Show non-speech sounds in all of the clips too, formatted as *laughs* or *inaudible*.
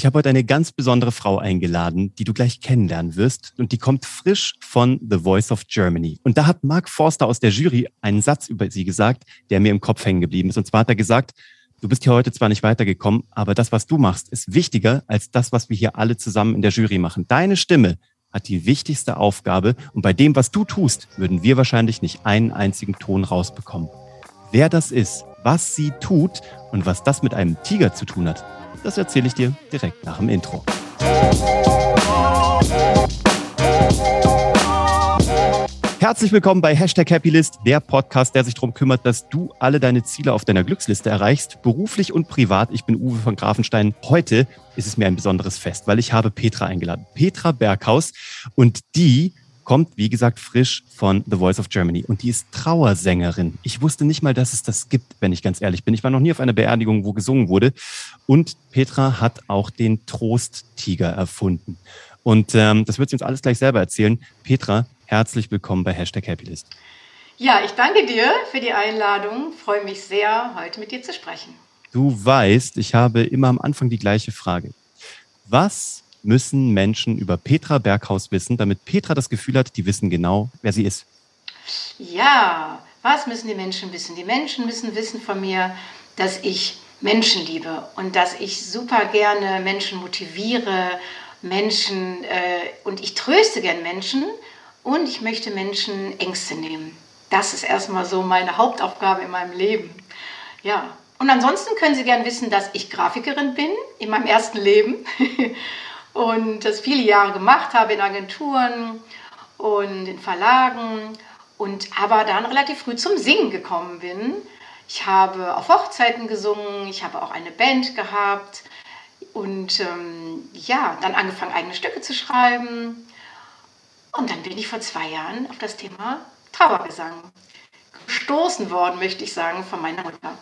Ich habe heute eine ganz besondere Frau eingeladen, die du gleich kennenlernen wirst. Und die kommt frisch von The Voice of Germany. Und da hat Mark Forster aus der Jury einen Satz über sie gesagt, der mir im Kopf hängen geblieben ist. Und zwar hat er gesagt, du bist hier heute zwar nicht weitergekommen, aber das, was du machst, ist wichtiger als das, was wir hier alle zusammen in der Jury machen. Deine Stimme hat die wichtigste Aufgabe. Und bei dem, was du tust, würden wir wahrscheinlich nicht einen einzigen Ton rausbekommen. Wer das ist, was sie tut und was das mit einem Tiger zu tun hat, das erzähle ich dir direkt nach dem Intro. Herzlich willkommen bei Hashtag Happylist, der Podcast, der sich darum kümmert, dass du alle deine Ziele auf deiner Glücksliste erreichst, beruflich und privat. Ich bin Uwe von Grafenstein. Heute ist es mir ein besonderes Fest, weil ich habe Petra eingeladen. Petra Berghaus und die kommt, wie gesagt, frisch von The Voice of Germany und die ist Trauersängerin. Ich wusste nicht mal, dass es das gibt, wenn ich ganz ehrlich bin. Ich war noch nie auf einer Beerdigung, wo gesungen wurde. Und Petra hat auch den Trosttiger erfunden. Und ähm, das wird sie uns alles gleich selber erzählen. Petra, herzlich willkommen bei Hashtag Happylist. Ja, ich danke dir für die Einladung. Freue mich sehr, heute mit dir zu sprechen. Du weißt, ich habe immer am Anfang die gleiche Frage. Was müssen Menschen über Petra Berghaus wissen, damit Petra das Gefühl hat, die wissen genau, wer sie ist? Ja, was müssen die Menschen wissen? Die Menschen müssen wissen von mir, dass ich Menschen liebe und dass ich super gerne Menschen motiviere, Menschen äh, und ich tröste gern Menschen und ich möchte Menschen Ängste nehmen. Das ist erstmal so meine Hauptaufgabe in meinem Leben. Ja. Und ansonsten können Sie gern wissen, dass ich Grafikerin bin in meinem ersten Leben *laughs* und das viele Jahre gemacht habe in Agenturen und in Verlagen und aber dann relativ früh zum Singen gekommen bin. Ich habe auf Hochzeiten gesungen, ich habe auch eine Band gehabt und ähm, ja, dann angefangen, eigene Stücke zu schreiben. Und dann bin ich vor zwei Jahren auf das Thema Trauergesang gestoßen worden, möchte ich sagen, von meiner Mutter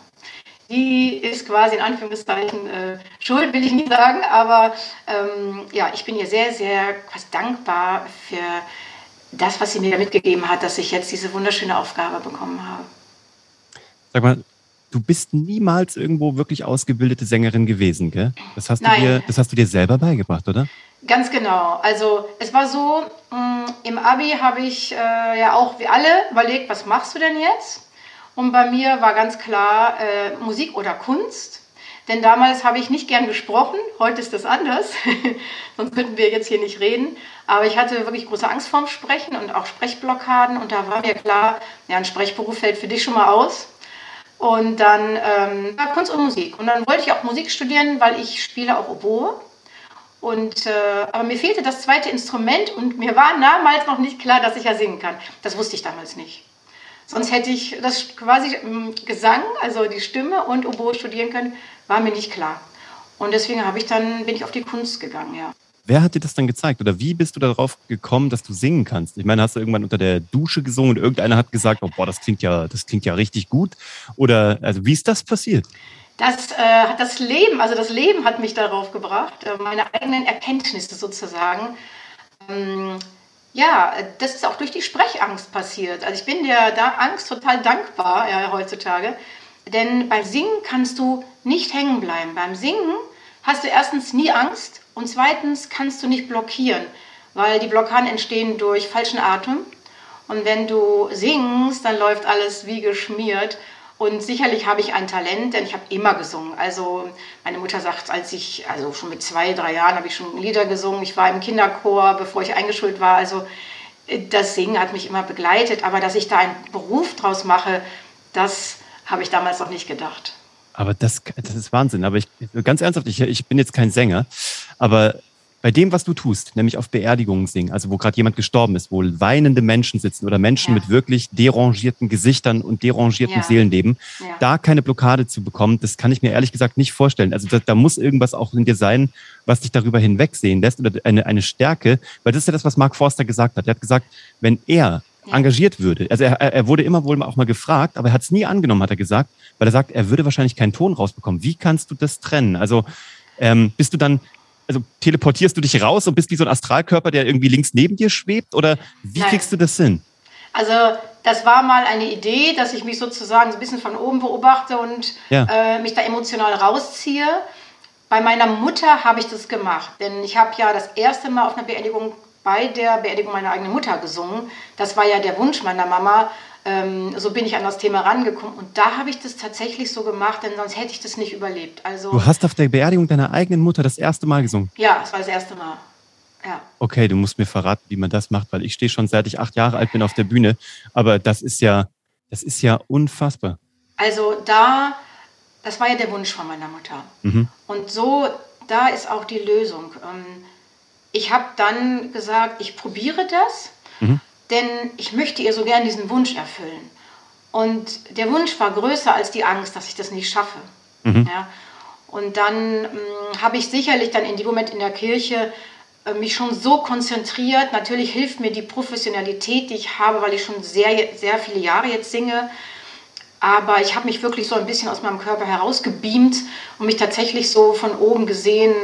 die ist quasi in Anführungszeichen äh, schuld, will ich nie sagen, aber ähm, ja, ich bin ihr sehr, sehr dankbar für das, was sie mir mitgegeben hat, dass ich jetzt diese wunderschöne Aufgabe bekommen habe. Sag mal, du bist niemals irgendwo wirklich ausgebildete Sängerin gewesen, gell? Das hast, du dir, das hast du dir selber beigebracht, oder? Ganz genau. Also es war so, mh, mm, im Abi habe ich äh, ja auch wie alle überlegt, was machst du denn jetzt? Und bei mir war ganz klar äh, Musik oder Kunst. Denn damals habe ich nicht gern gesprochen, heute ist das anders, *laughs* sonst könnten wir jetzt hier nicht reden. Aber ich hatte wirklich große Angst vorm Sprechen und auch Sprechblockaden. Und da war mir klar, ja, ein Sprechberuf fällt für dich schon mal aus. Und dann ähm, Kunst und Musik. Und dann wollte ich auch Musik studieren, weil ich spiele auch Oboe. Und, äh, aber mir fehlte das zweite Instrument und mir war damals noch nicht klar, dass ich ja singen kann. Das wusste ich damals nicht. Sonst hätte ich das quasi ähm, Gesang, also die Stimme und Oboe studieren können, war mir nicht klar. Und deswegen habe ich dann, bin ich auf die Kunst gegangen, ja. Wer hat dir das dann gezeigt? Oder wie bist du darauf gekommen, dass du singen kannst? Ich meine, hast du irgendwann unter der Dusche gesungen und irgendeiner hat gesagt, oh, boah, das klingt ja, das klingt ja richtig gut? Oder also wie ist das passiert? Das, äh, das Leben, also das Leben hat mich darauf gebracht, äh, meine eigenen Erkenntnisse sozusagen. Ähm, ja, das ist auch durch die Sprechangst passiert. Also ich bin der Angst total dankbar ja, heutzutage, denn beim Singen kannst du nicht hängen bleiben. Beim Singen hast du erstens nie Angst und zweitens kannst du nicht blockieren, weil die Blockaden entstehen durch falschen Atem. Und wenn du singst, dann läuft alles wie geschmiert und sicherlich habe ich ein Talent, denn ich habe immer gesungen. Also meine Mutter sagt, als ich, also schon mit zwei, drei Jahren habe ich schon Lieder gesungen. Ich war im Kinderchor, bevor ich eingeschult war. Also äh, das Singen hat mich immer begleitet. Aber dass ich da einen Beruf draus mache, das habe ich damals noch nicht gedacht. Aber das, das ist Wahnsinn. Aber ich, ganz ernsthaft, ich, ich bin jetzt kein Sänger, aber bei dem, was du tust, nämlich auf Beerdigungen singen, also wo gerade jemand gestorben ist, wo weinende Menschen sitzen oder Menschen ja. mit wirklich derangierten Gesichtern und derangierten ja. Seelenleben, ja. da keine Blockade zu bekommen, das kann ich mir ehrlich gesagt nicht vorstellen. Also da, da, muss irgendwas auch in dir sein, was dich darüber hinwegsehen lässt oder eine, eine Stärke, weil das ist ja das, was Mark Forster gesagt hat. Er hat gesagt, wenn er engagiert würde. Also er, er wurde immer wohl auch mal gefragt, aber er hat es nie angenommen, hat er gesagt, weil er sagt, er würde wahrscheinlich keinen Ton rausbekommen. Wie kannst du das trennen? Also ähm, bist du dann also teleportierst du dich raus und bist wie so ein Astralkörper, der irgendwie links neben dir schwebt? Oder wie Nein. kriegst du das hin? Also das war mal eine Idee, dass ich mich sozusagen so ein bisschen von oben beobachte und ja. äh, mich da emotional rausziehe. Bei meiner Mutter habe ich das gemacht, denn ich habe ja das erste Mal auf einer Beerdigung bei der Beerdigung meiner eigenen Mutter gesungen. Das war ja der Wunsch meiner Mama. Ähm, so bin ich an das Thema rangekommen und da habe ich das tatsächlich so gemacht, denn sonst hätte ich das nicht überlebt. Also, du hast auf der Beerdigung deiner eigenen Mutter das erste Mal gesungen? Ja, es war das erste Mal. Ja. Okay, du musst mir verraten, wie man das macht, weil ich stehe schon seit ich acht Jahre alt bin auf der Bühne. Aber das ist ja, das ist ja unfassbar. Also da, das war ja der Wunsch von meiner Mutter. Mhm. Und so, da ist auch die Lösung. Ähm, ich habe dann gesagt, ich probiere das, mhm. Denn ich möchte ihr so gern diesen Wunsch erfüllen. Und der Wunsch war größer als die Angst, dass ich das nicht schaffe. Mhm. Ja. Und dann ähm, habe ich sicherlich dann in dem Moment in der Kirche äh, mich schon so konzentriert. Natürlich hilft mir die Professionalität, die ich habe, weil ich schon sehr, sehr viele Jahre jetzt singe. Aber ich habe mich wirklich so ein bisschen aus meinem Körper herausgebeamt und mich tatsächlich so von oben gesehen,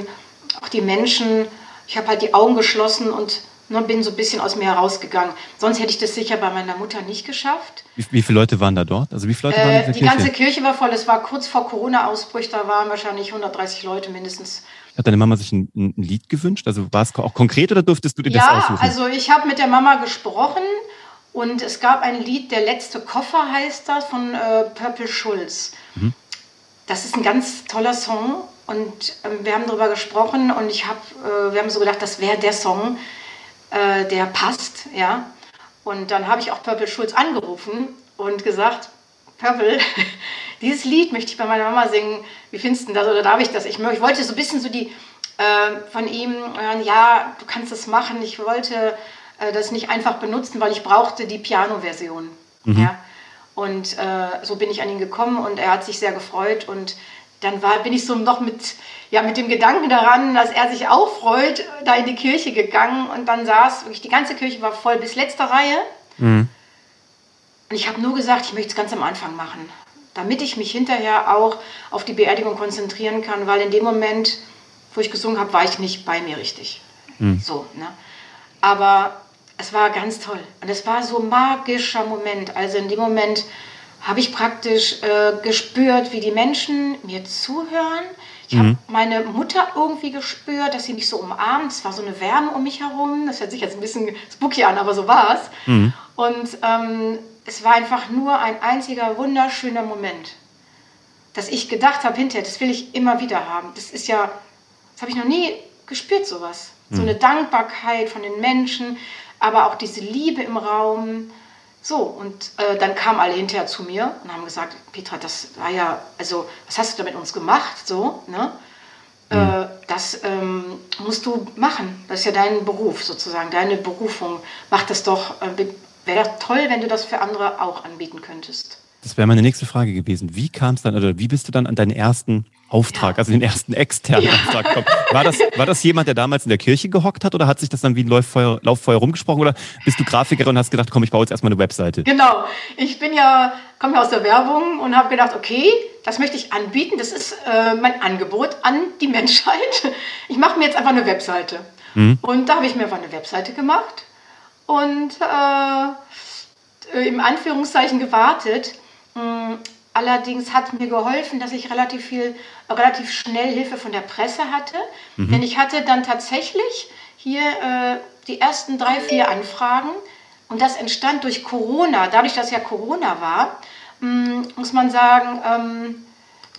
auch die Menschen. Ich habe halt die Augen geschlossen und ne, bin so ein bisschen aus mir herausgegangen. Sonst hätte ich das sicher bei meiner Mutter nicht geschafft. Wie, wie viele Leute waren da dort? Also wie viele Leute waren äh, Die Kirche? ganze Kirche war voll. Es war kurz vor Corona-Ausbruch. Da waren wahrscheinlich 130 Leute mindestens. Hat deine Mama sich ein, ein Lied gewünscht? Also war es auch konkret oder durftest du dir ja, das aussuchen? Ja, also ich habe mit der Mama gesprochen und es gab ein Lied, Der letzte Koffer heißt das, von äh, Purple Schulz. Mhm. Das ist ein ganz toller Song und äh, wir haben darüber gesprochen und ich hab, äh, wir haben so gedacht, das wäre der Song, äh, der passt, ja. Und dann habe ich auch Purple Schulz angerufen und gesagt, Purple, *laughs* dieses Lied möchte ich bei meiner Mama singen. Wie findest du das oder darf ich das? Ich, ich wollte so ein bisschen so die äh, von ihm hören, ja, du kannst das machen. Ich wollte äh, das nicht einfach benutzen, weil ich brauchte die Piano-Version. Mhm. Ja? Und äh, so bin ich an ihn gekommen und er hat sich sehr gefreut und dann war, bin ich so noch mit, ja, mit dem Gedanken daran, dass er sich auch freut, da in die Kirche gegangen und dann saß, wirklich die ganze Kirche war voll bis letzte Reihe. Mhm. Und ich habe nur gesagt, ich möchte es ganz am Anfang machen, damit ich mich hinterher auch auf die Beerdigung konzentrieren kann, weil in dem Moment, wo ich gesungen habe, war ich nicht bei mir richtig. Mhm. So, ne? Aber es war ganz toll. Und es war so ein magischer Moment. Also in dem Moment habe ich praktisch äh, gespürt, wie die Menschen mir zuhören. Ich mhm. habe meine Mutter irgendwie gespürt, dass sie mich so umarmt. Es war so eine Wärme um mich herum. Das hört sich jetzt ein bisschen spooky an, aber so war es. Mhm. Und ähm, es war einfach nur ein einziger wunderschöner Moment. Dass ich gedacht habe hinterher, das will ich immer wieder haben. Das ist ja, das habe ich noch nie gespürt, sowas. Mhm. So eine Dankbarkeit von den Menschen aber auch diese Liebe im Raum. So, und äh, dann kamen alle hinterher zu mir und haben gesagt, Petra, das war ja, also, was hast du da mit uns gemacht? So, ne? Mhm. Äh, das ähm, musst du machen. Das ist ja dein Beruf sozusagen, deine Berufung. Mach das doch, äh, wäre doch toll, wenn du das für andere auch anbieten könntest. Das wäre meine nächste Frage gewesen. Wie kam es dann, oder wie bist du dann an deinen ersten Auftrag, ja. also den ersten externen ja. Auftrag gekommen? War das, war das jemand, der damals in der Kirche gehockt hat oder hat sich das dann wie ein Lauffeuer, Lauffeuer rumgesprochen oder bist du Grafikerin und hast gedacht, komm, ich baue jetzt erstmal eine Webseite? Genau. Ich bin ja, komme ja aus der Werbung und habe gedacht, okay, das möchte ich anbieten. Das ist äh, mein Angebot an die Menschheit. Ich mache mir jetzt einfach eine Webseite. Mhm. Und da habe ich mir einfach eine Webseite gemacht und äh, im Anführungszeichen gewartet allerdings hat mir geholfen, dass ich relativ viel, relativ schnell Hilfe von der Presse hatte. Mhm. Denn ich hatte dann tatsächlich hier äh, die ersten drei, vier Anfragen. Und das entstand durch Corona. Dadurch, dass ja Corona war, ähm, muss man sagen, ähm,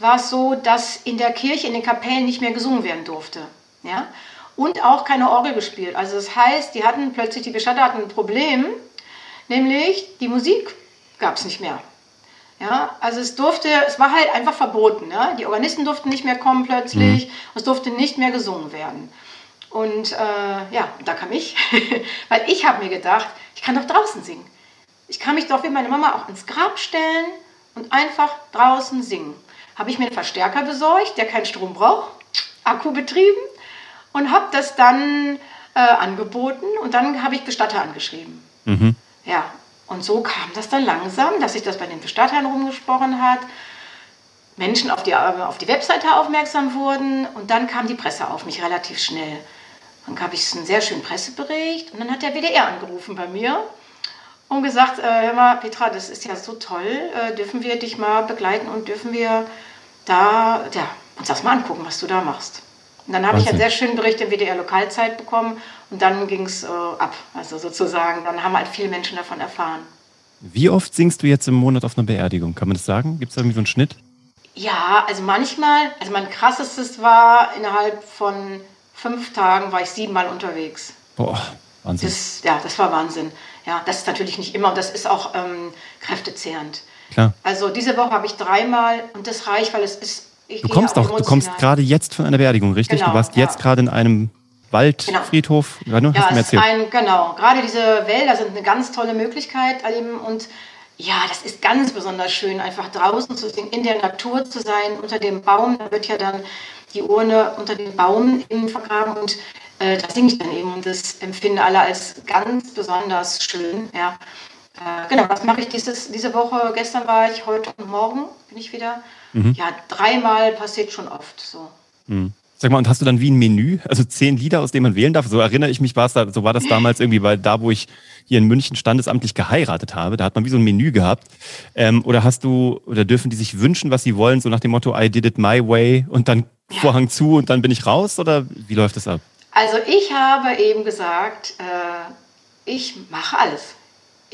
war es so, dass in der Kirche, in den Kapellen nicht mehr gesungen werden durfte. Ja? Und auch keine Orgel gespielt. Also das heißt, die hatten plötzlich, die Bestatter hatten ein Problem, nämlich die Musik gab es nicht mehr. Ja, also es durfte, es war halt einfach verboten. Ja? Die Organisten durften nicht mehr kommen plötzlich, mhm. es durfte nicht mehr gesungen werden. Und äh, ja, da kam ich, *laughs* weil ich habe mir gedacht, ich kann doch draußen singen. Ich kann mich doch wie meine Mama auch ins Grab stellen und einfach draußen singen. Habe ich mir einen Verstärker besorgt, der keinen Strom braucht, Akku betrieben und habe das dann äh, angeboten und dann habe ich Bestatter angeschrieben. Mhm. Ja, und so kam das dann langsam, dass sich das bei den Bestattern rumgesprochen hat. Menschen auf die, auf die Webseite aufmerksam wurden und dann kam die Presse auf mich relativ schnell. Dann gab ich einen sehr schönen Pressebericht und dann hat der WDR angerufen bei mir und gesagt, äh, hör mal, Petra, das ist ja so toll, äh, dürfen wir dich mal begleiten und dürfen wir da, ja, uns das mal angucken, was du da machst. Und dann habe ich einen sehr schönen Bericht im WDR Lokalzeit bekommen und dann ging es äh, ab. Also sozusagen, dann haben halt viele Menschen davon erfahren. Wie oft singst du jetzt im Monat auf einer Beerdigung? Kann man das sagen? Gibt es da irgendwie so einen Schnitt? Ja, also manchmal, also mein krassestes war innerhalb von fünf Tagen war ich siebenmal unterwegs. Boah, Wahnsinn. Das, ja, das war Wahnsinn. Ja, das ist natürlich nicht immer und das ist auch ähm, kräftezehrend. Klar. Also diese Woche habe ich dreimal und das reicht, weil es ist. Du kommst auch, du kommst gerade jetzt von einer Beerdigung, richtig? Genau, du warst ja. jetzt gerade in einem Waldfriedhof. Genau. Ja, ja es ist ein, genau. Gerade diese Wälder sind eine ganz tolle Möglichkeit eben und ja, das ist ganz besonders schön, einfach draußen zu singen, in der Natur zu sein, unter dem Baum. Da wird ja dann die Urne unter dem Baum eben vergraben und äh, da singe ich dann eben und das empfinden alle als ganz besonders schön. Ja. Äh, genau, was mache ich dieses, diese Woche? Gestern war ich, heute und morgen bin ich wieder. Mhm. Ja, dreimal passiert schon oft so. Mhm. Sag mal, und hast du dann wie ein Menü, also zehn Lieder, aus denen man wählen darf? So erinnere ich mich, war es da, so war das damals irgendwie, weil da, wo ich hier in München standesamtlich geheiratet habe, da hat man wie so ein Menü gehabt. Ähm, oder hast du, oder dürfen die sich wünschen, was sie wollen, so nach dem Motto, I did it my way und dann ja. Vorhang zu und dann bin ich raus? Oder wie läuft das ab? Also ich habe eben gesagt, äh, ich mache alles.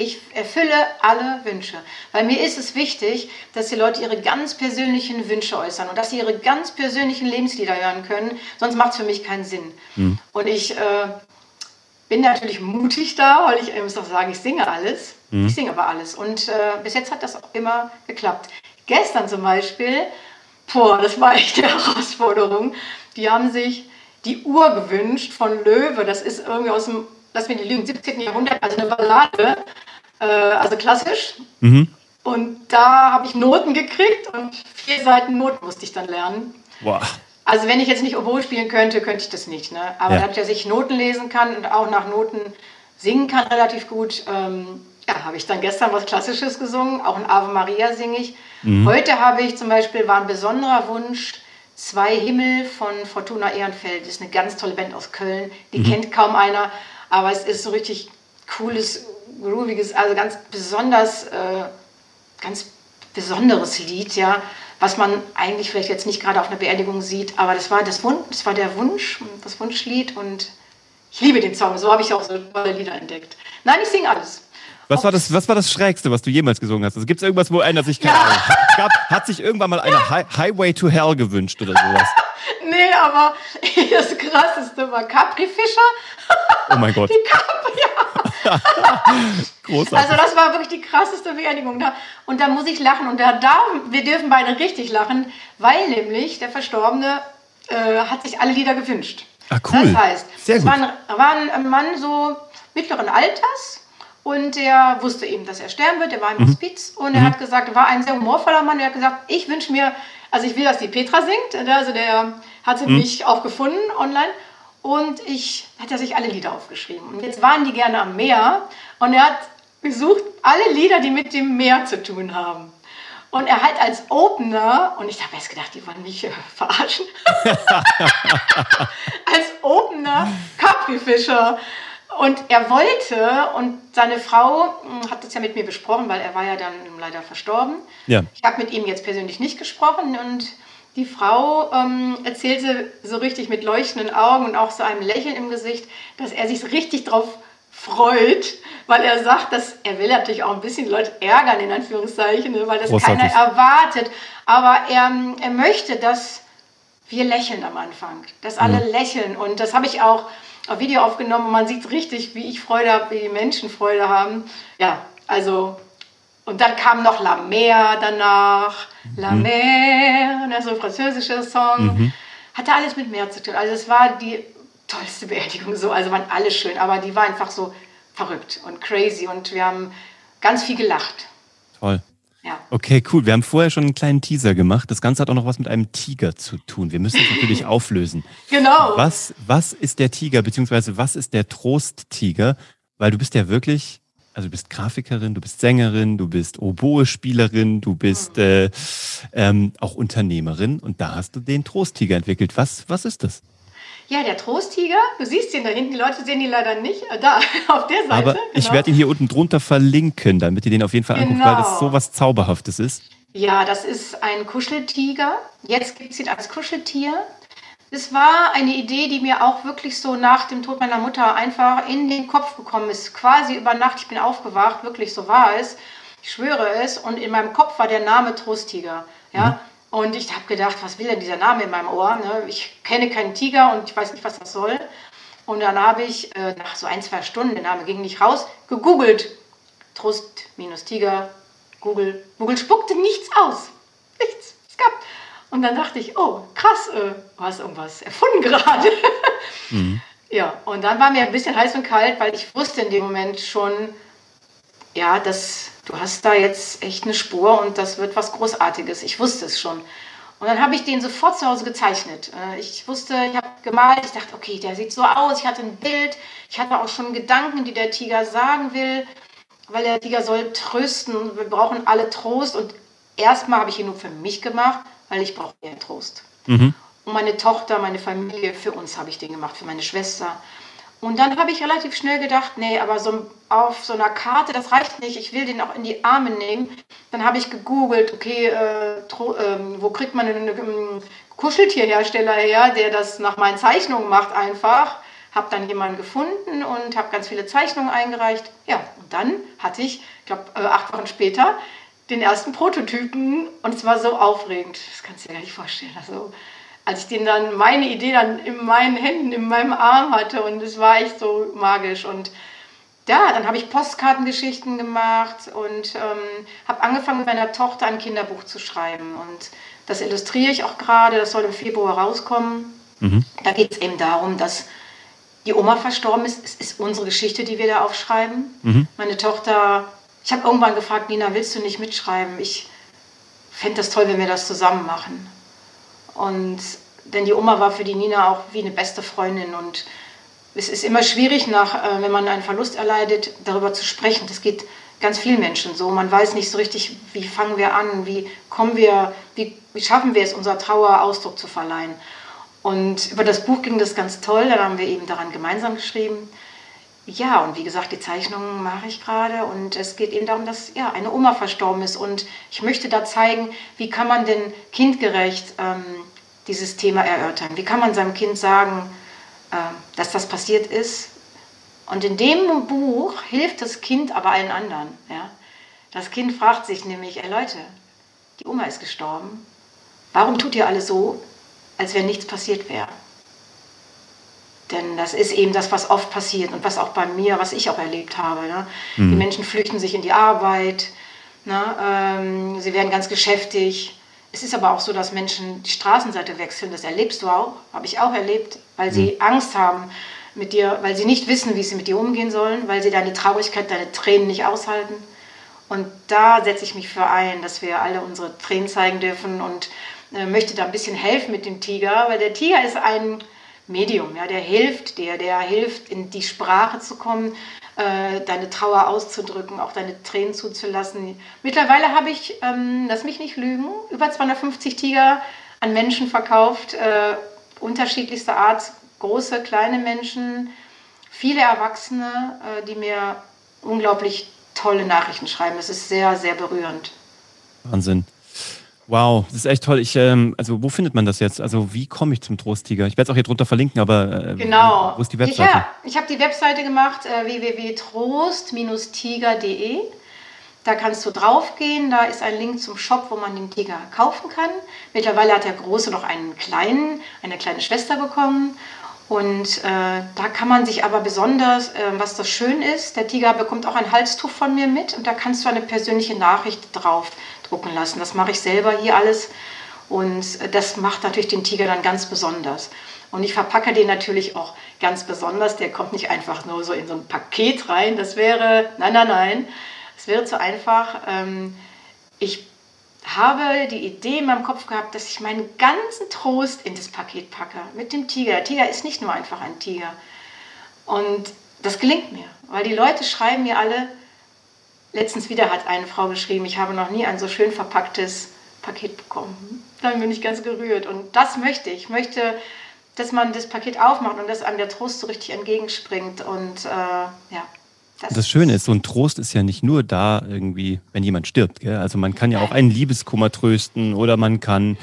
Ich erfülle alle Wünsche. Weil mir ist es wichtig, dass die Leute ihre ganz persönlichen Wünsche äußern und dass sie ihre ganz persönlichen Lebenslieder hören können. Sonst macht es für mich keinen Sinn. Mhm. Und ich äh, bin natürlich mutig da, weil ich, ich muss auch sagen, ich singe alles. Mhm. Ich singe aber alles. Und äh, bis jetzt hat das auch immer geklappt. Gestern zum Beispiel, boah, das war *laughs* echt eine Herausforderung. Die haben sich die Uhr gewünscht von Löwe. Das ist irgendwie aus dem lass mich nicht lügen, 17. Jahrhundert, also eine Ballade, äh, also klassisch. Mhm. Und da habe ich Noten gekriegt und vier Seiten Noten musste ich dann lernen. Boah. Also wenn ich jetzt nicht Oboe spielen könnte, könnte ich das nicht. Ne? Aber ja. dass ich Noten lesen kann und auch nach Noten singen kann relativ gut, ähm, ja, habe ich dann gestern was Klassisches gesungen, auch ein Ave Maria singe ich. Mhm. Heute habe ich zum Beispiel, war ein besonderer Wunsch, Zwei Himmel von Fortuna Ehrenfeld. Das ist eine ganz tolle Band aus Köln, die mhm. kennt kaum einer. Aber es ist so richtig cooles, grooviges, also ganz besonders, äh, ganz besonderes Lied, ja, was man eigentlich vielleicht jetzt nicht gerade auf einer Beerdigung sieht, aber das war, das, Wunsch, das war der Wunsch, das Wunschlied und ich liebe den Song, so habe ich auch so tolle Lieder entdeckt. Nein, ich singe alles. Was war, das, was war das Schrägste, was du jemals gesungen hast? Also Gibt es irgendwas, wo einer sich, keine ja. gab, hat sich irgendwann mal eine Hi Highway to Hell gewünscht oder sowas? *laughs* nee, aber *laughs* das Krasseste war Capri-Fischer. Oh mein Gott. *laughs* Die Capri, ja. *laughs* Großartig. Also das war wirklich die krasseste Beerdigung. Und da muss ich lachen. Und da, da wir dürfen beide richtig lachen, weil nämlich der Verstorbene äh, hat sich alle Lieder gewünscht. Ah, cool. Das heißt, Sehr gut. Es war ein, war ein Mann so mittleren Alters, und der wusste eben, dass er sterben wird. Er war im mhm. Hospiz und er mhm. hat gesagt, er war ein sehr humorvoller Mann. Er hat gesagt, ich wünsche mir, also ich will, dass die Petra singt. Also der hat sie mhm. mich auch gefunden online. Und ich hat er sich alle Lieder aufgeschrieben. Und jetzt waren die gerne am Meer und er hat gesucht alle Lieder, die mit dem Meer zu tun haben. Und er hat als Opener, und ich habe erst gedacht, die wollen mich äh, *laughs* verarschen, *laughs* als Opener Capri Fischer. Und er wollte, und seine Frau hm, hat das ja mit mir besprochen, weil er war ja dann leider verstorben. Ja. Ich habe mit ihm jetzt persönlich nicht gesprochen und die Frau ähm, erzählte so richtig mit leuchtenden Augen und auch so einem Lächeln im Gesicht, dass er sich richtig drauf freut, weil er sagt, dass er will natürlich auch ein bisschen Leute ärgern, in Anführungszeichen, ne, weil das Großartig. keiner erwartet. Aber er, er möchte, dass wir lächeln am Anfang, dass alle mhm. lächeln. Und das habe ich auch auf Video aufgenommen man sieht richtig, wie ich Freude habe, wie die Menschen Freude haben. Ja, also, und dann kam noch La Mer danach, La mhm. Mer, ne, so ein französischer Song. Mhm. Hatte alles mit Meer zu tun. Also es war die tollste Beerdigung so, also waren alle schön, aber die war einfach so verrückt und crazy und wir haben ganz viel gelacht. Toll. Ja. Okay, cool. Wir haben vorher schon einen kleinen Teaser gemacht. Das Ganze hat auch noch was mit einem Tiger zu tun. Wir müssen es natürlich *laughs* auflösen. Genau. Was, was ist der Tiger, beziehungsweise was ist der Trosttiger? Weil du bist ja wirklich, also du bist Grafikerin, du bist Sängerin, du bist Oboe-Spielerin, du bist äh, ähm, auch Unternehmerin und da hast du den Trosttiger entwickelt. Was, was ist das? Ja, der Trosttiger, du siehst ihn da hinten, die Leute sehen ihn leider nicht, da *laughs* auf der Seite. Aber genau. ich werde ihn hier unten drunter verlinken, damit ihr den auf jeden Fall genau. anguckt, weil das genau. so was Zauberhaftes ist. Ja, das ist ein Kuscheltiger. Jetzt gibt es ihn als Kuscheltier. Es war eine Idee, die mir auch wirklich so nach dem Tod meiner Mutter einfach in den Kopf gekommen ist. Quasi über Nacht, ich bin aufgewacht, wirklich so war es. Ich schwöre es. Und in meinem Kopf war der Name Trosttiger. Ja? Mhm. Und ich habe gedacht, was will denn dieser Name in meinem Ohr? Ne? Ich kenne keinen Tiger und ich weiß nicht, was das soll. Und dann habe ich äh, nach so ein, zwei Stunden, der Name ging nicht raus, gegoogelt. Trost minus Tiger, Google. Google spuckte nichts aus. Nichts. Es gab. Und dann dachte ich, oh, krass, äh, du hast irgendwas erfunden *laughs* gerade. Mhm. Ja, und dann war mir ein bisschen heiß und kalt, weil ich wusste in dem Moment schon, ja, dass du hast da jetzt echt eine Spur und das wird was Großartiges. Ich wusste es schon. Und dann habe ich den sofort zu Hause gezeichnet. Äh, ich wusste, ich habe gemalt, ich dachte, okay, der sieht so aus. Ich hatte ein Bild, ich hatte auch schon Gedanken, die der Tiger sagen will, weil der Tiger soll trösten. Wir brauchen alle Trost. Und erstmal habe ich ihn nur für mich gemacht, weil ich brauche mehr Trost. Mhm. Und meine Tochter, meine Familie, für uns habe ich den gemacht, für meine Schwester. Und dann habe ich relativ schnell gedacht, nee, aber so auf so einer Karte, das reicht nicht, ich will den auch in die Arme nehmen. Dann habe ich gegoogelt, okay, äh, äh, wo kriegt man einen, Kuscheltierhersteller her, der das nach meinen Zeichnungen macht einfach. Habe dann jemanden gefunden und habe ganz viele Zeichnungen eingereicht. Ja, und dann hatte ich, ich glaube, äh, acht Wochen später den ersten Prototypen und es war so aufregend. Das kannst du dir gar nicht vorstellen. Also als ich den dann, meine Idee dann in meinen Händen, in meinem Arm hatte und es war echt so magisch und ja, dann habe ich Postkartengeschichten gemacht und ähm, habe angefangen mit meiner Tochter ein Kinderbuch zu schreiben und das illustriere ich auch gerade, das soll im Februar rauskommen. Mhm. Da geht es eben darum, dass die Oma verstorben ist. Es ist unsere Geschichte, die wir da aufschreiben. Mhm. Meine Tochter, ich habe irgendwann gefragt, Nina, willst du nicht mitschreiben? Ich fände das toll, wenn wir das zusammen machen. Und denn die Oma war für die Nina auch wie eine beste Freundin und es ist immer schwierig, nach, äh, wenn man einen Verlust erleidet, darüber zu sprechen. Das geht ganz vielen Menschen so. Man weiß nicht so richtig, wie fangen wir an, wie kommen wir, wie, wie schaffen wir es, unserer Trauer Ausdruck zu verleihen. Und über das Buch ging das ganz toll, dann haben wir eben daran gemeinsam geschrieben. Ja, und wie gesagt, die Zeichnungen mache ich gerade und es geht eben darum, dass ja, eine Oma verstorben ist und ich möchte da zeigen, wie kann man denn kindgerecht ähm, dieses Thema erörtern? Wie kann man seinem Kind sagen, äh, dass das passiert ist? Und in dem Buch hilft das Kind aber allen anderen. Ja? Das Kind fragt sich nämlich, ey Leute, die Oma ist gestorben. Warum tut ihr alle so, als wenn nichts passiert wäre? Denn das ist eben das, was oft passiert und was auch bei mir, was ich auch erlebt habe. Ne? Mhm. Die Menschen flüchten sich in die Arbeit, ne? ähm, sie werden ganz geschäftig es ist aber auch so, dass Menschen die Straßenseite wechseln. Das erlebst du auch, habe ich auch erlebt, weil sie mhm. Angst haben mit dir, weil sie nicht wissen, wie sie mit dir umgehen sollen, weil sie deine Traurigkeit, deine Tränen nicht aushalten. Und da setze ich mich für ein, dass wir alle unsere Tränen zeigen dürfen und äh, möchte da ein bisschen helfen mit dem Tiger, weil der Tiger ist ein Medium, ja, der hilft dir, der hilft, in die Sprache zu kommen, äh, deine Trauer auszudrücken, auch deine Tränen zuzulassen. Mittlerweile habe ich, ähm, lass mich nicht lügen, über 250 Tiger an Menschen verkauft, äh, unterschiedlichster Art, große, kleine Menschen, viele Erwachsene, äh, die mir unglaublich tolle Nachrichten schreiben. Es ist sehr, sehr berührend. Wahnsinn. Wow, das ist echt toll. Ich, ähm, also wo findet man das jetzt? Also wie komme ich zum Trosttiger? Ich werde es auch hier drunter verlinken, aber äh, genau. wo ist die Webseite? Ja, ich habe die Webseite gemacht, äh, www.trost-tiger.de. Da kannst du draufgehen, da ist ein Link zum Shop, wo man den Tiger kaufen kann. Mittlerweile hat der Große noch einen kleinen, eine kleine Schwester bekommen. Und äh, da kann man sich aber besonders, äh, was das schön ist, der Tiger bekommt auch ein Halstuch von mir mit und da kannst du eine persönliche Nachricht drauf drucken lassen. Das mache ich selber hier alles und das macht natürlich den Tiger dann ganz besonders. Und ich verpacke den natürlich auch ganz besonders. Der kommt nicht einfach nur so in so ein Paket rein. Das wäre, nein, nein, nein, es wäre zu einfach. Ähm, ich habe die Idee in meinem Kopf gehabt, dass ich meinen ganzen Trost in das Paket packe mit dem Tiger. Der Tiger ist nicht nur einfach ein Tiger. Und das gelingt mir, weil die Leute schreiben mir alle, Letztens wieder hat eine Frau geschrieben, ich habe noch nie ein so schön verpacktes Paket bekommen. Dann bin ich ganz gerührt. Und das möchte ich. Ich möchte, dass man das Paket aufmacht und dass einem der Trost so richtig entgegenspringt. Und äh, ja. Das, das, Schöne ist, so ein Trost ist ja nicht nur da irgendwie, wenn jemand stirbt. Gell? Also man kann ja auch einen Liebeskummer trösten oder man kann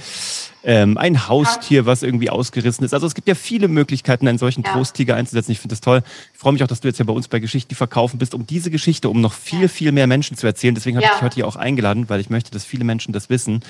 ähm, ein Haustier, was irgendwie ausgerissen ist. Also es gibt ja viele Möglichkeiten, einen solchen ja. Trosttiger einzusetzen. Ich finde das toll. Ich freue mich auch, dass du jetzt ja bei uns bei Geschichten, die verkaufen bist, um diese Geschichte, um noch viel, viel mehr Menschen zu erzählen. Deswegen habe ja. ich dich heute hier auch eingeladen, weil ich möchte, dass viele Menschen das wissen.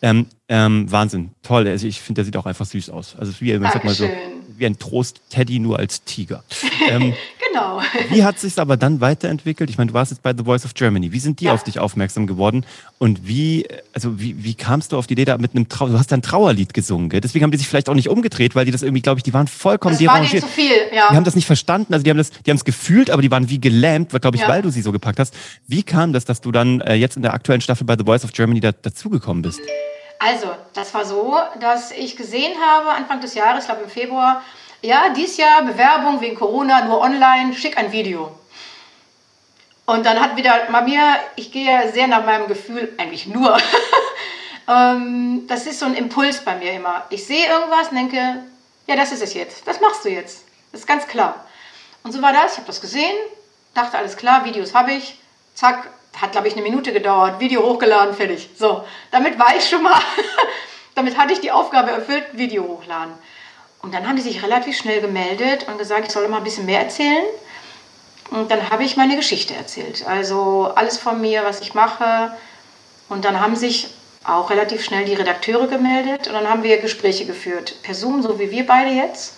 Ähm, ähm, Wahnsinn, toll. Also ich finde, der sieht auch einfach süß aus. Also wie, ich sag mal so, wie ein Trost-Teddy nur als Tiger. Ähm, *laughs* genau. Wie hat sich aber dann weiterentwickelt? Ich meine, du warst jetzt bei The Voice of Germany. Wie sind die ja. auf dich aufmerksam geworden? Und wie, also wie, wie kamst du auf die Idee da mit einem Trauer? Du hast ein Trauerlied gesungen, gell? deswegen haben die sich vielleicht auch nicht umgedreht, weil die das irgendwie, glaube ich, die waren vollkommen das war zu viel, ja. Die haben das nicht verstanden, also die haben das, die haben es gefühlt, aber die waren wie gelähmt, glaube ich, ja. weil du sie so gepackt hast. Wie kam das, dass du dann äh, jetzt in der aktuellen Staffel bei The Voice of Germany da, dazugekommen bist? Also, das war so, dass ich gesehen habe, Anfang des Jahres, ich glaube im Februar, ja, dieses Jahr Bewerbung wegen Corona, nur online, schick ein Video. Und dann hat wieder bei mir, ich gehe sehr nach meinem Gefühl, eigentlich nur. *laughs* ähm, das ist so ein Impuls bei mir immer. Ich sehe irgendwas und denke, ja, das ist es jetzt. Das machst du jetzt. Das ist ganz klar. Und so war das. Ich habe das gesehen, dachte, alles klar, Videos habe ich. Zack, hat, glaube ich, eine Minute gedauert. Video hochgeladen, fertig. So, damit war ich schon mal, *laughs* damit hatte ich die Aufgabe erfüllt, Video hochladen. Und dann haben die sich relativ schnell gemeldet und gesagt, ich soll mal ein bisschen mehr erzählen. Und dann habe ich meine Geschichte erzählt. Also alles von mir, was ich mache. Und dann haben sich auch relativ schnell die Redakteure gemeldet und dann haben wir Gespräche geführt. Per Zoom, so wie wir beide jetzt.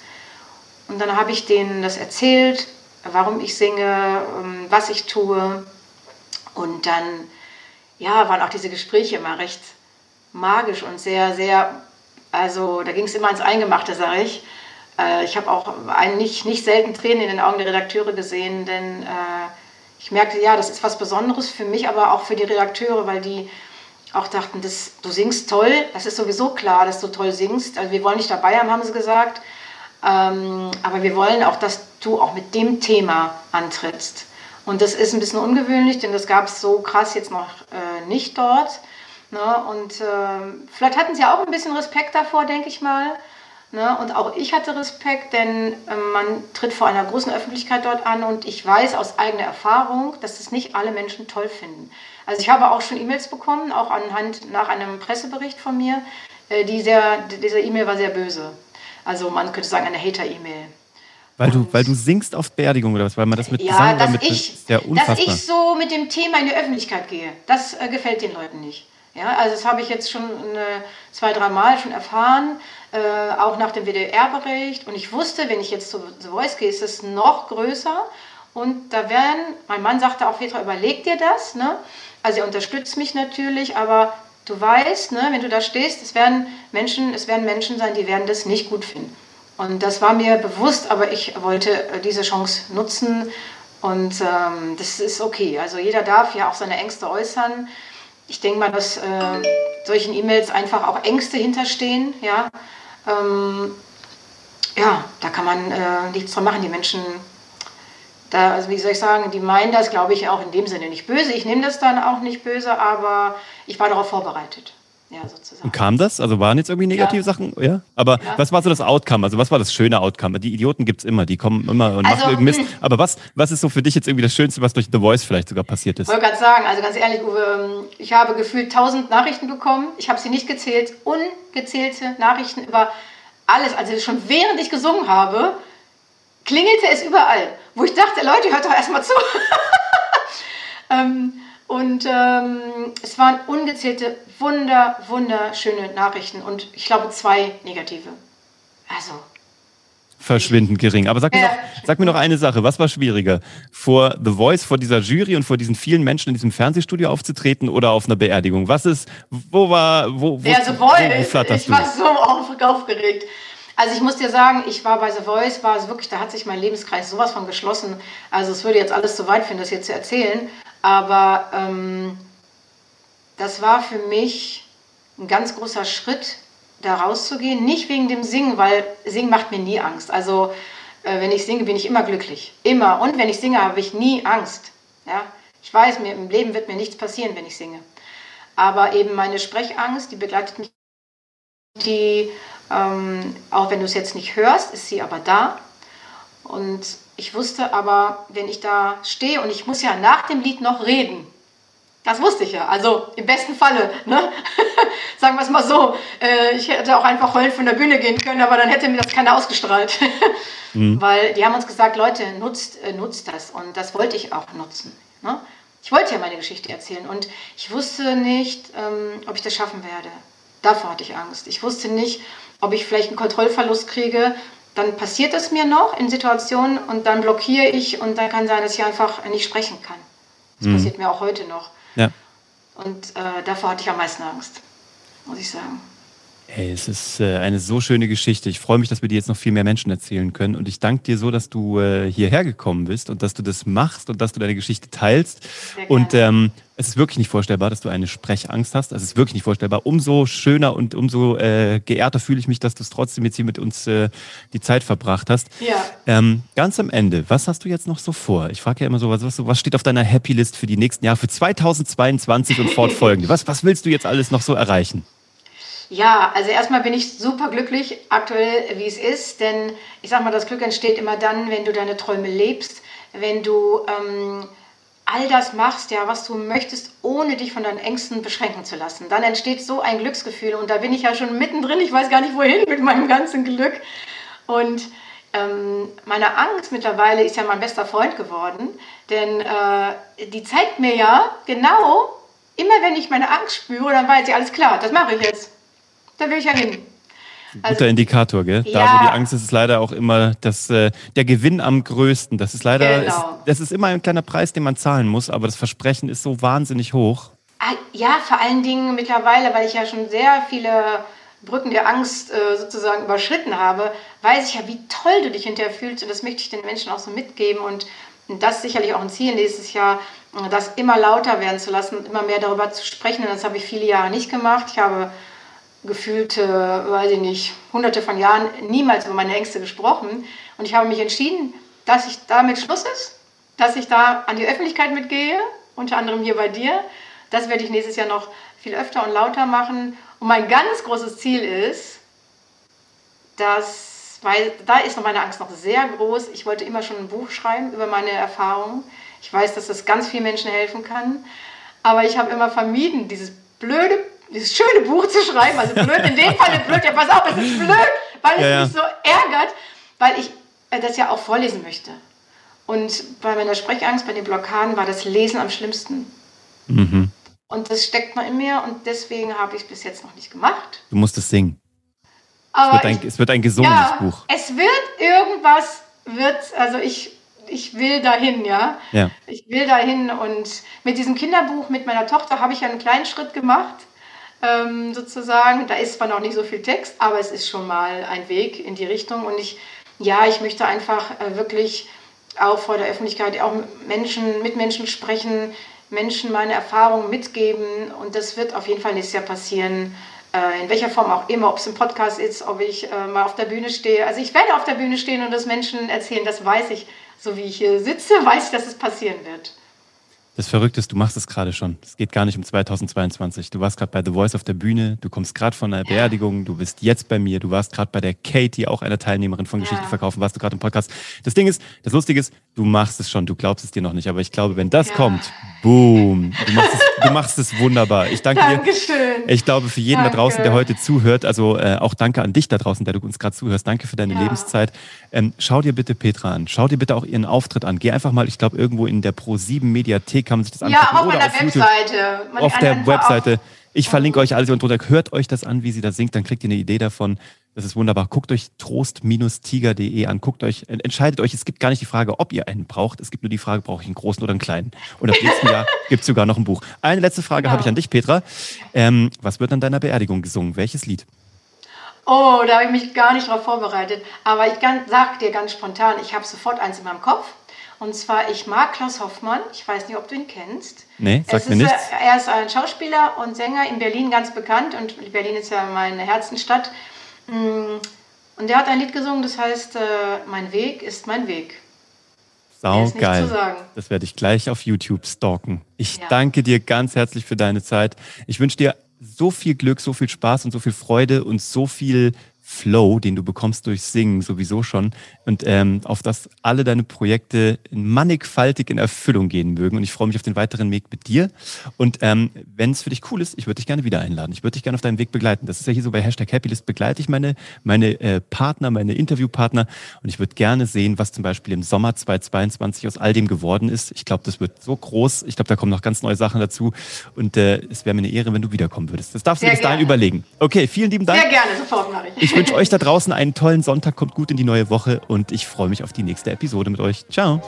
Und dann habe ich denen das erzählt, warum ich singe, ähm, was ich tue. Und dann ja, waren auch diese Gespräche immer recht magisch und sehr, sehr, also da ging es immer ins Eingemachte, sage ich. Äh, ich habe auch ein, nicht, nicht selten Tränen in den Augen der Redakteure gesehen, denn äh, ich merkte, ja, das ist was Besonderes für mich, aber auch für die Redakteure, weil die auch dachten, das, du singst toll, das ist sowieso klar, dass du toll singst. Also wir wollen dich dabei haben, haben sie gesagt. Ähm, aber wir wollen auch, dass du auch mit dem Thema antrittst. Und das ist ein bisschen ungewöhnlich, denn das gab es so krass jetzt noch äh, nicht dort. Ne? Und äh, vielleicht hatten sie auch ein bisschen Respekt davor, denke ich mal. Ne? Und auch ich hatte Respekt, denn äh, man tritt vor einer großen Öffentlichkeit dort an und ich weiß aus eigener Erfahrung, dass das nicht alle Menschen toll finden. Also ich habe auch schon E-Mails bekommen, auch anhand nach einem Pressebericht von mir. Äh, die sehr, diese E-Mail war sehr böse. Also man könnte sagen eine Hater-E-Mail. Weil du, weil du singst auf Beerdigung oder was? Weil man das mit ja, Gesang dass damit ich, ist ja unfassbar. Dass ich so mit dem Thema in die Öffentlichkeit gehe, das äh, gefällt den Leuten nicht. Ja, also das habe ich jetzt schon äh, zwei, drei Mal schon erfahren, äh, auch nach dem WDR-Bericht. Und ich wusste, wenn ich jetzt zu The Voice gehe, ist es noch größer. Und da werden, mein Mann sagte auch, Petra, überleg dir das. Ne? Also er unterstützt mich natürlich, aber du weißt, ne, wenn du da stehst, es werden Menschen, es werden Menschen sein, die werden das nicht gut finden. Und das war mir bewusst, aber ich wollte äh, diese Chance nutzen und ähm, das ist okay. Also jeder darf ja auch seine Ängste äußern. Ich denke mal, dass äh, solchen E-Mails einfach auch Ängste hinterstehen. Ja, ähm, ja da kann man äh, nichts dran machen. Die Menschen, da, also wie soll ich sagen, die meinen das, glaube ich, auch in dem Sinne nicht böse. Ich nehme das dann auch nicht böse, aber ich war darauf vorbereitet. Ja, sozusagen. Und kam das? Also waren jetzt irgendwie negative ja. Sachen? Ja. Aber ja. was war so das Outcome? Also was war das schöne Outcome? Die Idioten gibt es immer, die kommen immer und also, machen irgendwie Mist. Hm. Aber was, was ist so für dich jetzt irgendwie das Schönste, was durch The Voice vielleicht sogar passiert ist? Ich wollte gerade sagen, also ganz ehrlich, Uwe, ähm, ich habe gefühlt tausend Nachrichten bekommen. Ich habe sie nicht gezählt. Ungezählte Nachrichten über alles. Also schon während ich gesungen habe, klingelte es überall. Wo ich dachte, Leute, hört doch erstmal zu. *laughs* ähm, und ähm, es waren ungezählte, wunder, wunderschöne Nachrichten und ich glaube zwei negative. Also. Verschwindend gering. Aber sag mir, noch, sag mir noch eine Sache. Was war schwieriger? Vor The Voice, vor dieser Jury und vor diesen vielen Menschen in diesem Fernsehstudio aufzutreten oder auf einer Beerdigung? Was ist, wo war, wo, wo, ja, The Voice, wo, ich war so auf, aufgeregt. Also ich muss dir sagen, ich war bei The Voice, war es wirklich, da hat sich mein Lebenskreis sowas von geschlossen. Also es würde jetzt alles zu weit finden, das jetzt zu erzählen. Aber ähm, das war für mich ein ganz großer Schritt, da rauszugehen. Nicht wegen dem Singen, weil Singen macht mir nie Angst. Also äh, wenn ich singe, bin ich immer glücklich. Immer. Und wenn ich singe, habe ich nie Angst. Ja? Ich weiß, mir im Leben wird mir nichts passieren, wenn ich singe. Aber eben meine Sprechangst, die begleitet mich. Die, ähm, auch wenn du es jetzt nicht hörst, ist sie aber da. Und ich wusste aber, wenn ich da stehe und ich muss ja nach dem Lied noch reden, das wusste ich ja. Also im besten Falle, ne? *laughs* sagen wir es mal so. Äh, ich hätte auch einfach heulend von der Bühne gehen können, aber dann hätte mir das keiner ausgestrahlt. *laughs* mhm. Weil die haben uns gesagt, Leute, nutzt, äh, nutzt das. Und das wollte ich auch nutzen. Ne? Ich wollte ja meine Geschichte erzählen und ich wusste nicht, ähm, ob ich das schaffen werde. Davor hatte ich Angst. Ich wusste nicht, ob ich vielleicht einen Kontrollverlust kriege. Dann passiert es mir noch in Situationen und dann blockiere ich und dann kann sein, dass ich einfach nicht sprechen kann. Das mhm. passiert mir auch heute noch. Ja. Und äh, davor hatte ich am meisten Angst, muss ich sagen. Hey, es ist äh, eine so schöne Geschichte. Ich freue mich, dass wir dir jetzt noch viel mehr Menschen erzählen können. Und ich danke dir so, dass du äh, hierher gekommen bist und dass du das machst und dass du deine Geschichte teilst. Und ähm, es ist wirklich nicht vorstellbar, dass du eine Sprechangst hast. Es ist wirklich nicht vorstellbar. Umso schöner und umso äh, geehrter fühle ich mich, dass du es trotzdem jetzt hier mit uns äh, die Zeit verbracht hast. Ja. Ähm, ganz am Ende, was hast du jetzt noch so vor? Ich frage ja immer so, was, was steht auf deiner Happy List für die nächsten Jahre, für 2022 und fortfolgende? was, was willst du jetzt alles noch so erreichen? Ja, also erstmal bin ich super glücklich aktuell, wie es ist, denn ich sag mal, das Glück entsteht immer dann, wenn du deine Träume lebst, wenn du ähm, all das machst, ja, was du möchtest, ohne dich von deinen Ängsten beschränken zu lassen. Dann entsteht so ein Glücksgefühl und da bin ich ja schon mittendrin, ich weiß gar nicht wohin mit meinem ganzen Glück. Und ähm, meine Angst mittlerweile ist ja mein bester Freund geworden, denn äh, die zeigt mir ja genau, immer wenn ich meine Angst spüre, dann weiß ich, alles klar, das mache ich jetzt. Da will ich ja hin. Also, Guter Indikator, gell? Ja. Da, wo die Angst ist, ist leider auch immer das, äh, der Gewinn am größten. Das ist leider, genau. ist, das ist immer ein kleiner Preis, den man zahlen muss, aber das Versprechen ist so wahnsinnig hoch. Ah, ja, vor allen Dingen mittlerweile, weil ich ja schon sehr viele Brücken der Angst äh, sozusagen überschritten habe, weiß ich ja, wie toll du dich hinterher fühlst und das möchte ich den Menschen auch so mitgeben und das ist sicherlich auch ein Ziel nächstes Jahr, das immer lauter werden zu lassen und immer mehr darüber zu sprechen. Und das habe ich viele Jahre nicht gemacht. Ich habe gefühlte, weiß ich nicht, hunderte von Jahren niemals über meine Ängste gesprochen. Und ich habe mich entschieden, dass ich damit Schluss ist, dass ich da an die Öffentlichkeit mitgehe, unter anderem hier bei dir. Das werde ich nächstes Jahr noch viel öfter und lauter machen. Und mein ganz großes Ziel ist, dass, weil da ist noch meine Angst noch sehr groß. Ich wollte immer schon ein Buch schreiben über meine Erfahrungen. Ich weiß, dass das ganz vielen Menschen helfen kann. Aber ich habe immer vermieden, dieses blöde dieses schöne Buch zu schreiben. Also blöd, in dem Fall blöd, ja pass auf, es ist blöd, weil es ja, ja. mich so ärgert, weil ich äh, das ja auch vorlesen möchte. Und bei meiner Sprechangst, bei den Blockaden war das Lesen am schlimmsten. Mhm. Und das steckt noch in mir und deswegen habe ich es bis jetzt noch nicht gemacht. Du musst es singen. Aber es wird ein, ich, es wird ein gesungenes ja, Buch. Es wird irgendwas, wird, also ich, ich will dahin, ja? ja. Ich will dahin und mit diesem Kinderbuch mit meiner Tochter habe ich ja einen kleinen Schritt gemacht ähm, sozusagen. Da ist zwar noch nicht so viel Text, aber es ist schon mal ein Weg in die Richtung. Und ich, ja, ich möchte einfach äh, wirklich auch vor der Öffentlichkeit auch Menschen, mit Menschen sprechen, Menschen meine Erfahrungen mitgeben. Und das wird auf jeden Fall nächstes Jahr passieren. Äh, in welcher Form auch immer, ob es ein Podcast ist, ob ich äh, mal auf der Bühne stehe. Also ich werde auf der Bühne stehen und das Menschen erzählen, das weiß ich. So wie ich hier sitze, *laughs* weiß ich, dass es passieren wird. Das Verrückte ist, du machst es gerade schon. Es geht gar nicht um 2022. Du warst gerade bei The Voice auf der Bühne, du kommst gerade von einer Beerdigung, du bist jetzt bei mir, du warst gerade bei der Katie, auch einer Teilnehmerin von Geschichte verkaufen, warst du gerade im Podcast. Das Ding ist, das Lustige ist, du machst es schon, du glaubst es dir noch nicht, aber ich glaube, wenn das ja. kommt, boom, du machst, es, du machst es wunderbar. Ich danke Dankeschön. dir. Ich glaube, für jeden danke. da draußen, der heute zuhört, also äh, auch danke an dich da draußen, der du uns gerade zuhörst. Danke für deine ja. Lebenszeit. Ähm, schau dir bitte Petra an. Schau dir bitte auch ihren Auftritt an. Geh einfach mal, ich glaube, irgendwo in der Pro7 Mediathek kann man sich das angucken. Ja, auf meiner auf Webseite. Man auf der Webseite. Ich verlinke euch alles unten drunter. Hört euch das an, wie sie da singt, dann kriegt ihr eine Idee davon. Das ist wunderbar. Guckt euch trost-tiger.de an. Guckt euch, entscheidet euch. Es gibt gar nicht die Frage, ob ihr einen braucht. Es gibt nur die Frage, brauche ich einen großen oder einen kleinen? Und ab nächsten Jahr *laughs* gibt es sogar noch ein Buch. Eine letzte Frage ja. habe ich an dich, Petra. Ähm, was wird an deiner Beerdigung gesungen? Welches Lied? Oh, da habe ich mich gar nicht darauf vorbereitet. Aber ich sage dir ganz spontan, ich habe sofort eins in meinem Kopf. Und zwar, ich mag Klaus Hoffmann. Ich weiß nicht, ob du ihn kennst. Nee, sagt mir nichts. Er ist ein Schauspieler und Sänger in Berlin ganz bekannt. Und Berlin ist ja meine Herzenstadt. Mm, und der hat ein Lied gesungen, das heißt, äh, Mein Weg ist mein Weg. Sau geil. Das werde ich gleich auf YouTube stalken. Ich ja. danke dir ganz herzlich für deine Zeit. Ich wünsche dir so viel Glück, so viel Spaß und so viel Freude und so viel Flow, den du bekommst durch Singen sowieso schon und ähm, auf das alle deine Projekte mannigfaltig in Erfüllung gehen mögen. Und ich freue mich auf den weiteren Weg mit dir. Und ähm, wenn es für dich cool ist, ich würde dich gerne wieder einladen. Ich würde dich gerne auf deinen Weg begleiten. Das ist ja hier so bei Hashtag Happylist begleite ich meine, meine äh, Partner, meine Interviewpartner und ich würde gerne sehen, was zum Beispiel im Sommer 2022 aus all dem geworden ist. Ich glaube, das wird so groß. Ich glaube, da kommen noch ganz neue Sachen dazu und äh, es wäre mir eine Ehre, wenn du wiederkommen würdest. Das darfst Sehr du bis dahin überlegen. Okay, vielen lieben Dank. Sehr gerne, sofort mache ich. Ich wünsche euch da draußen einen tollen Sonntag, kommt gut in die neue Woche und ich freue mich auf die nächste Episode mit euch. Ciao.